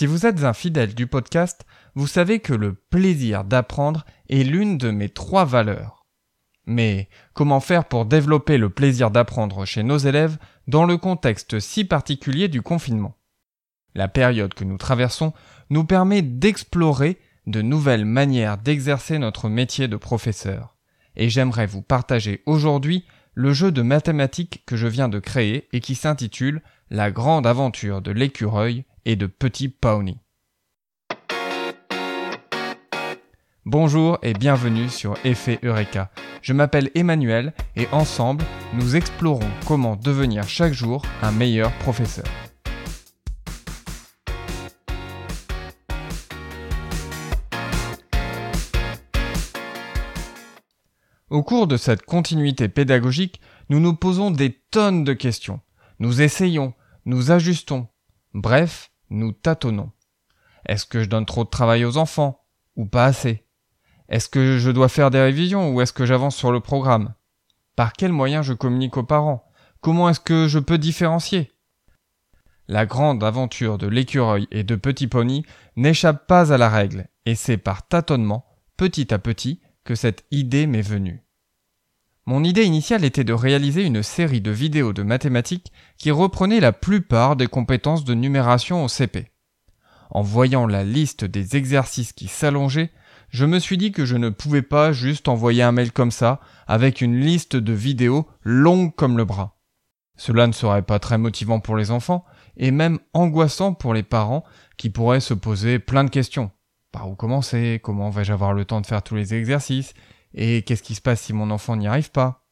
Si vous êtes un fidèle du podcast, vous savez que le plaisir d'apprendre est l'une de mes trois valeurs. Mais comment faire pour développer le plaisir d'apprendre chez nos élèves dans le contexte si particulier du confinement? La période que nous traversons nous permet d'explorer de nouvelles manières d'exercer notre métier de professeur. Et j'aimerais vous partager aujourd'hui le jeu de mathématiques que je viens de créer et qui s'intitule La grande aventure de l'écureuil et de Petit Pawnee. Bonjour et bienvenue sur Effet Eureka. Je m'appelle Emmanuel et ensemble, nous explorons comment devenir chaque jour un meilleur professeur. Au cours de cette continuité pédagogique, nous nous posons des tonnes de questions. Nous essayons, nous ajustons. Bref, nous tâtonnons. Est-ce que je donne trop de travail aux enfants ou pas assez? Est-ce que je dois faire des révisions ou est-ce que j'avance sur le programme? Par quels moyens je communique aux parents? Comment est-ce que je peux différencier? La grande aventure de l'écureuil et de Petit Pony n'échappe pas à la règle et c'est par tâtonnement, petit à petit, que cette idée m'est venue. Mon idée initiale était de réaliser une série de vidéos de mathématiques qui reprenaient la plupart des compétences de numération au CP. En voyant la liste des exercices qui s'allongeaient, je me suis dit que je ne pouvais pas juste envoyer un mail comme ça, avec une liste de vidéos longue comme le bras. Cela ne serait pas très motivant pour les enfants, et même angoissant pour les parents qui pourraient se poser plein de questions. Par où commencer? Comment vais-je avoir le temps de faire tous les exercices? Et qu'est-ce qui se passe si mon enfant n'y arrive pas?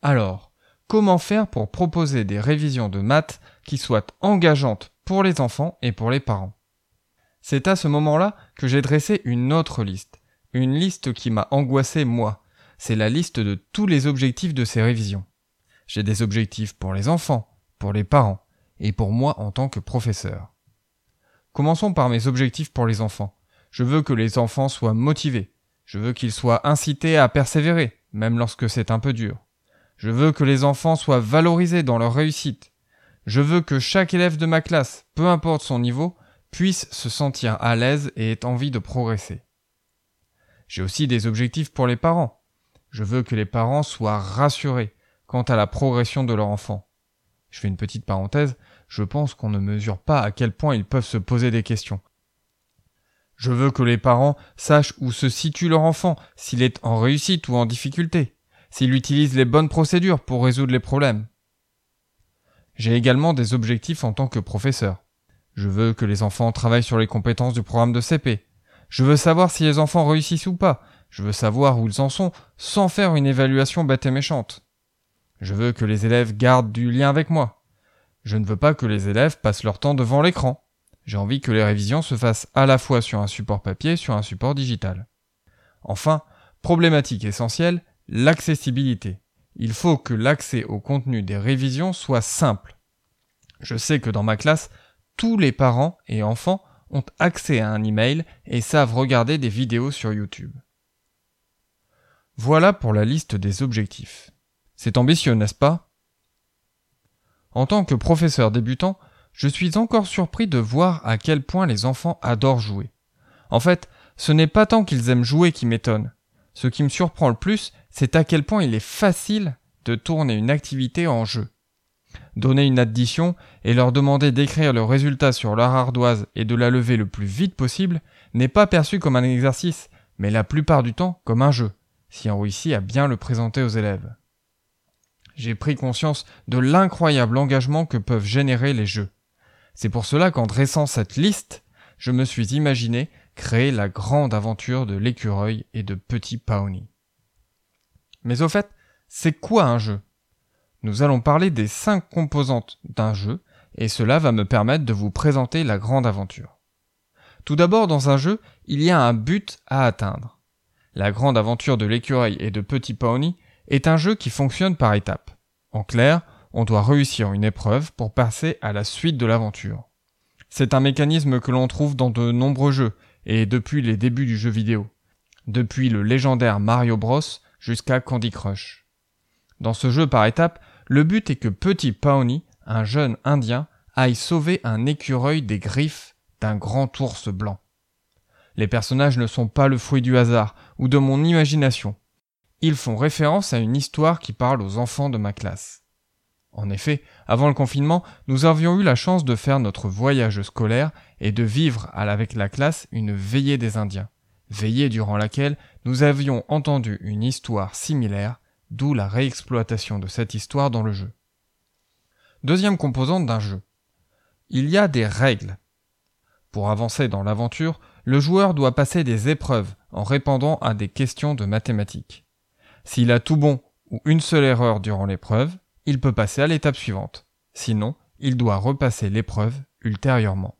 Alors, comment faire pour proposer des révisions de maths qui soient engageantes pour les enfants et pour les parents? C'est à ce moment-là que j'ai dressé une autre liste, une liste qui m'a angoissé moi. C'est la liste de tous les objectifs de ces révisions. J'ai des objectifs pour les enfants, pour les parents et pour moi en tant que professeur. Commençons par mes objectifs pour les enfants. Je veux que les enfants soient motivés. Je veux qu'ils soient incités à persévérer, même lorsque c'est un peu dur. Je veux que les enfants soient valorisés dans leur réussite. Je veux que chaque élève de ma classe, peu importe son niveau, puisse se sentir à l'aise et ait envie de progresser. J'ai aussi des objectifs pour les parents. Je veux que les parents soient rassurés quant à la progression de leur enfant. Je fais une petite parenthèse, je pense qu'on ne mesure pas à quel point ils peuvent se poser des questions. Je veux que les parents sachent où se situe leur enfant, s'il est en réussite ou en difficulté, s'il utilise les bonnes procédures pour résoudre les problèmes. J'ai également des objectifs en tant que professeur. Je veux que les enfants travaillent sur les compétences du programme de CP. Je veux savoir si les enfants réussissent ou pas. Je veux savoir où ils en sont sans faire une évaluation bête et méchante. Je veux que les élèves gardent du lien avec moi. Je ne veux pas que les élèves passent leur temps devant l'écran. J'ai envie que les révisions se fassent à la fois sur un support papier et sur un support digital. Enfin, problématique essentielle, l'accessibilité. Il faut que l'accès au contenu des révisions soit simple. Je sais que dans ma classe, tous les parents et enfants ont accès à un email et savent regarder des vidéos sur YouTube. Voilà pour la liste des objectifs. C'est ambitieux, n'est-ce pas? En tant que professeur débutant, je suis encore surpris de voir à quel point les enfants adorent jouer. En fait, ce n'est pas tant qu'ils aiment jouer qui m'étonne. Ce qui me surprend le plus, c'est à quel point il est facile de tourner une activité en jeu. Donner une addition et leur demander d'écrire le résultat sur leur ardoise et de la lever le plus vite possible n'est pas perçu comme un exercice, mais la plupart du temps comme un jeu, si on réussit à bien le présenter aux élèves j'ai pris conscience de l'incroyable engagement que peuvent générer les jeux. C'est pour cela qu'en dressant cette liste, je me suis imaginé créer la grande aventure de l'écureuil et de Petit Pawnee. Mais au fait, c'est quoi un jeu? Nous allons parler des cinq composantes d'un jeu, et cela va me permettre de vous présenter la grande aventure. Tout d'abord, dans un jeu, il y a un but à atteindre. La grande aventure de l'écureuil et de Petit Pawnee est un jeu qui fonctionne par étapes. En clair, on doit réussir une épreuve pour passer à la suite de l'aventure. C'est un mécanisme que l'on trouve dans de nombreux jeux, et depuis les débuts du jeu vidéo. Depuis le légendaire Mario Bros jusqu'à Candy Crush. Dans ce jeu par étapes, le but est que Petit Pawnee, un jeune indien, aille sauver un écureuil des griffes d'un grand ours blanc. Les personnages ne sont pas le fruit du hasard ou de mon imagination. Ils font référence à une histoire qui parle aux enfants de ma classe. En effet, avant le confinement, nous avions eu la chance de faire notre voyage scolaire et de vivre avec la classe une veillée des Indiens, veillée durant laquelle nous avions entendu une histoire similaire, d'où la réexploitation de cette histoire dans le jeu. Deuxième composante d'un jeu. Il y a des règles. Pour avancer dans l'aventure, le joueur doit passer des épreuves en répondant à des questions de mathématiques. S'il a tout bon ou une seule erreur durant l'épreuve, il peut passer à l'étape suivante. Sinon, il doit repasser l'épreuve ultérieurement.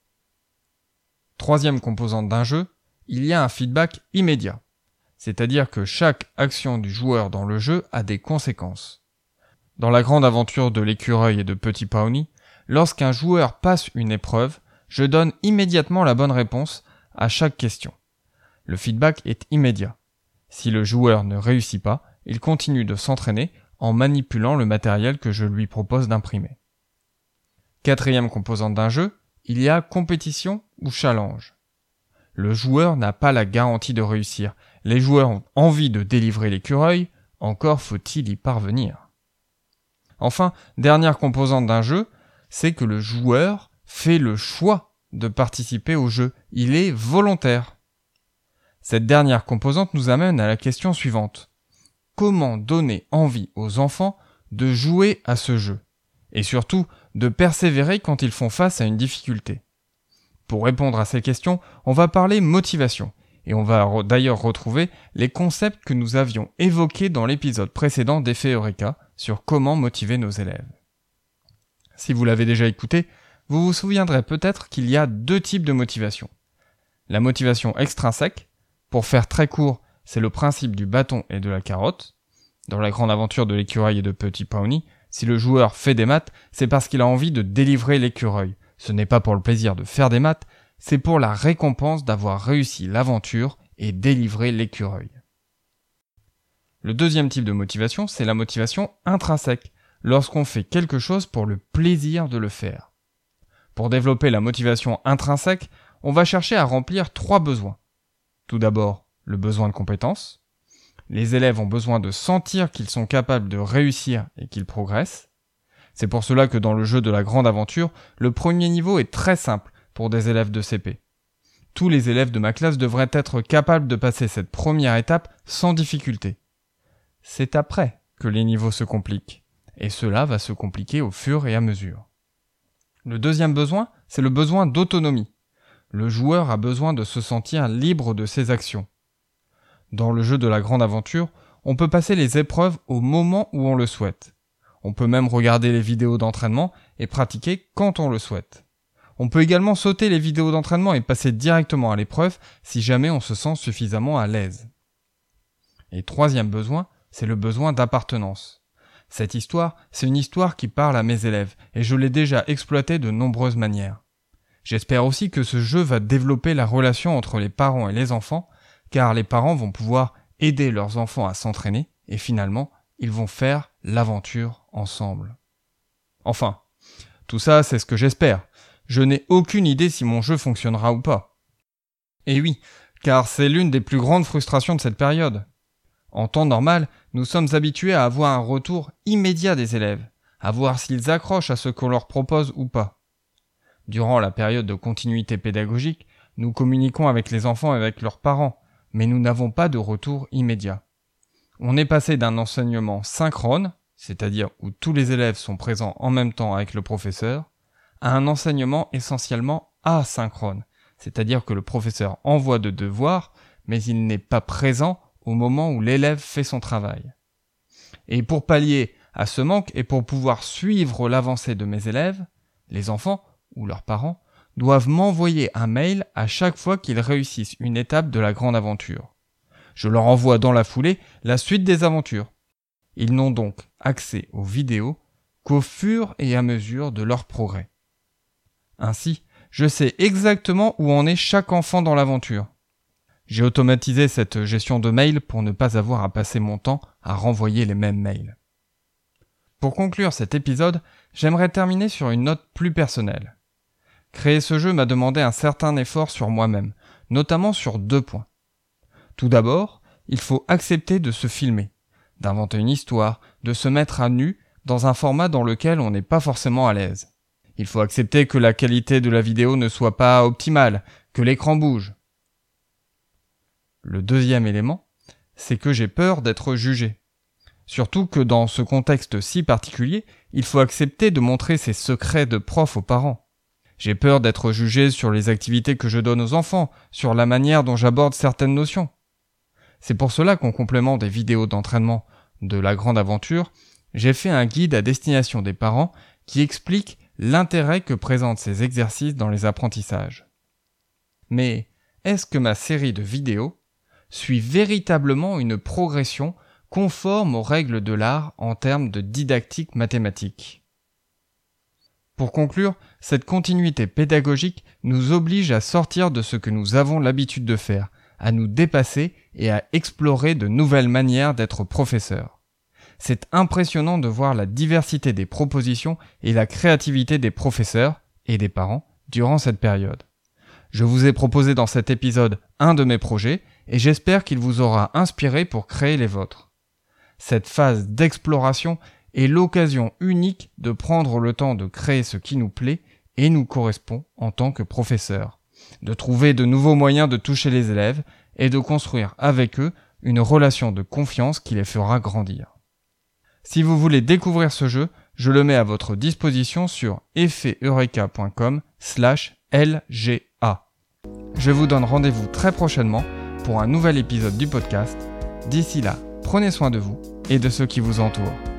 Troisième composante d'un jeu, il y a un feedback immédiat. C'est-à-dire que chaque action du joueur dans le jeu a des conséquences. Dans la grande aventure de l'écureuil et de Petit Pawnee, lorsqu'un joueur passe une épreuve, je donne immédiatement la bonne réponse à chaque question. Le feedback est immédiat. Si le joueur ne réussit pas, il continue de s'entraîner en manipulant le matériel que je lui propose d'imprimer. Quatrième composante d'un jeu, il y a compétition ou challenge. Le joueur n'a pas la garantie de réussir. Les joueurs ont envie de délivrer l'écureuil, encore faut-il y parvenir. Enfin, dernière composante d'un jeu, c'est que le joueur fait le choix de participer au jeu. Il est volontaire. Cette dernière composante nous amène à la question suivante. Comment donner envie aux enfants de jouer à ce jeu Et surtout, de persévérer quand ils font face à une difficulté Pour répondre à ces questions, on va parler motivation. Et on va d'ailleurs retrouver les concepts que nous avions évoqués dans l'épisode précédent d'Effet Eureka sur comment motiver nos élèves. Si vous l'avez déjà écouté, vous vous souviendrez peut-être qu'il y a deux types de motivation. La motivation extrinsèque, pour faire très court, c'est le principe du bâton et de la carotte. Dans la grande aventure de l'écureuil et de Petit Pawnee, si le joueur fait des maths, c'est parce qu'il a envie de délivrer l'écureuil. Ce n'est pas pour le plaisir de faire des maths, c'est pour la récompense d'avoir réussi l'aventure et délivrer l'écureuil. Le deuxième type de motivation, c'est la motivation intrinsèque, lorsqu'on fait quelque chose pour le plaisir de le faire. Pour développer la motivation intrinsèque, on va chercher à remplir trois besoins. Tout d'abord, le besoin de compétence. Les élèves ont besoin de sentir qu'ils sont capables de réussir et qu'ils progressent. C'est pour cela que dans le jeu de la grande aventure, le premier niveau est très simple pour des élèves de CP. Tous les élèves de ma classe devraient être capables de passer cette première étape sans difficulté. C'est après que les niveaux se compliquent, et cela va se compliquer au fur et à mesure. Le deuxième besoin, c'est le besoin d'autonomie. Le joueur a besoin de se sentir libre de ses actions. Dans le jeu de la grande aventure, on peut passer les épreuves au moment où on le souhaite. On peut même regarder les vidéos d'entraînement et pratiquer quand on le souhaite. On peut également sauter les vidéos d'entraînement et passer directement à l'épreuve si jamais on se sent suffisamment à l'aise. Et troisième besoin, c'est le besoin d'appartenance. Cette histoire, c'est une histoire qui parle à mes élèves, et je l'ai déjà exploitée de nombreuses manières. J'espère aussi que ce jeu va développer la relation entre les parents et les enfants, car les parents vont pouvoir aider leurs enfants à s'entraîner et finalement, ils vont faire l'aventure ensemble. Enfin, tout ça, c'est ce que j'espère. Je n'ai aucune idée si mon jeu fonctionnera ou pas. Et oui, car c'est l'une des plus grandes frustrations de cette période. En temps normal, nous sommes habitués à avoir un retour immédiat des élèves, à voir s'ils accrochent à ce qu'on leur propose ou pas. Durant la période de continuité pédagogique, nous communiquons avec les enfants et avec leurs parents, mais nous n'avons pas de retour immédiat. On est passé d'un enseignement synchrone, c'est-à-dire où tous les élèves sont présents en même temps avec le professeur, à un enseignement essentiellement asynchrone, c'est-à-dire que le professeur envoie de devoirs, mais il n'est pas présent au moment où l'élève fait son travail. Et pour pallier à ce manque et pour pouvoir suivre l'avancée de mes élèves, les enfants ou leurs parents doivent m'envoyer un mail à chaque fois qu'ils réussissent une étape de la grande aventure. Je leur envoie dans la foulée la suite des aventures. Ils n'ont donc accès aux vidéos qu'au fur et à mesure de leur progrès. Ainsi, je sais exactement où en est chaque enfant dans l'aventure. J'ai automatisé cette gestion de mail pour ne pas avoir à passer mon temps à renvoyer les mêmes mails. Pour conclure cet épisode, j'aimerais terminer sur une note plus personnelle. Créer ce jeu m'a demandé un certain effort sur moi-même, notamment sur deux points. Tout d'abord, il faut accepter de se filmer, d'inventer une histoire, de se mettre à nu dans un format dans lequel on n'est pas forcément à l'aise. Il faut accepter que la qualité de la vidéo ne soit pas optimale, que l'écran bouge. Le deuxième élément, c'est que j'ai peur d'être jugé. Surtout que dans ce contexte si particulier, il faut accepter de montrer ses secrets de prof aux parents. J'ai peur d'être jugé sur les activités que je donne aux enfants, sur la manière dont j'aborde certaines notions. C'est pour cela qu'en complément des vidéos d'entraînement de la grande aventure, j'ai fait un guide à destination des parents qui explique l'intérêt que présentent ces exercices dans les apprentissages. Mais est-ce que ma série de vidéos suit véritablement une progression conforme aux règles de l'art en termes de didactique mathématique? Pour conclure, cette continuité pédagogique nous oblige à sortir de ce que nous avons l'habitude de faire, à nous dépasser et à explorer de nouvelles manières d'être professeur. C'est impressionnant de voir la diversité des propositions et la créativité des professeurs et des parents durant cette période. Je vous ai proposé dans cet épisode un de mes projets et j'espère qu'il vous aura inspiré pour créer les vôtres. Cette phase d'exploration est l'occasion unique de prendre le temps de créer ce qui nous plaît et nous correspond en tant que professeur, de trouver de nouveaux moyens de toucher les élèves et de construire avec eux une relation de confiance qui les fera grandir. Si vous voulez découvrir ce jeu, je le mets à votre disposition sur effeteureka.com slash LGA. Je vous donne rendez-vous très prochainement pour un nouvel épisode du podcast. D'ici là, prenez soin de vous et de ceux qui vous entourent.